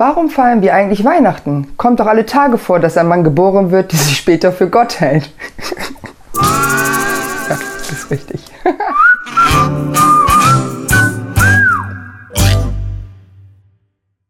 Warum feiern wir eigentlich Weihnachten? Kommt doch alle Tage vor, dass ein Mann geboren wird, der sich später für Gott hält. ja, das ist richtig.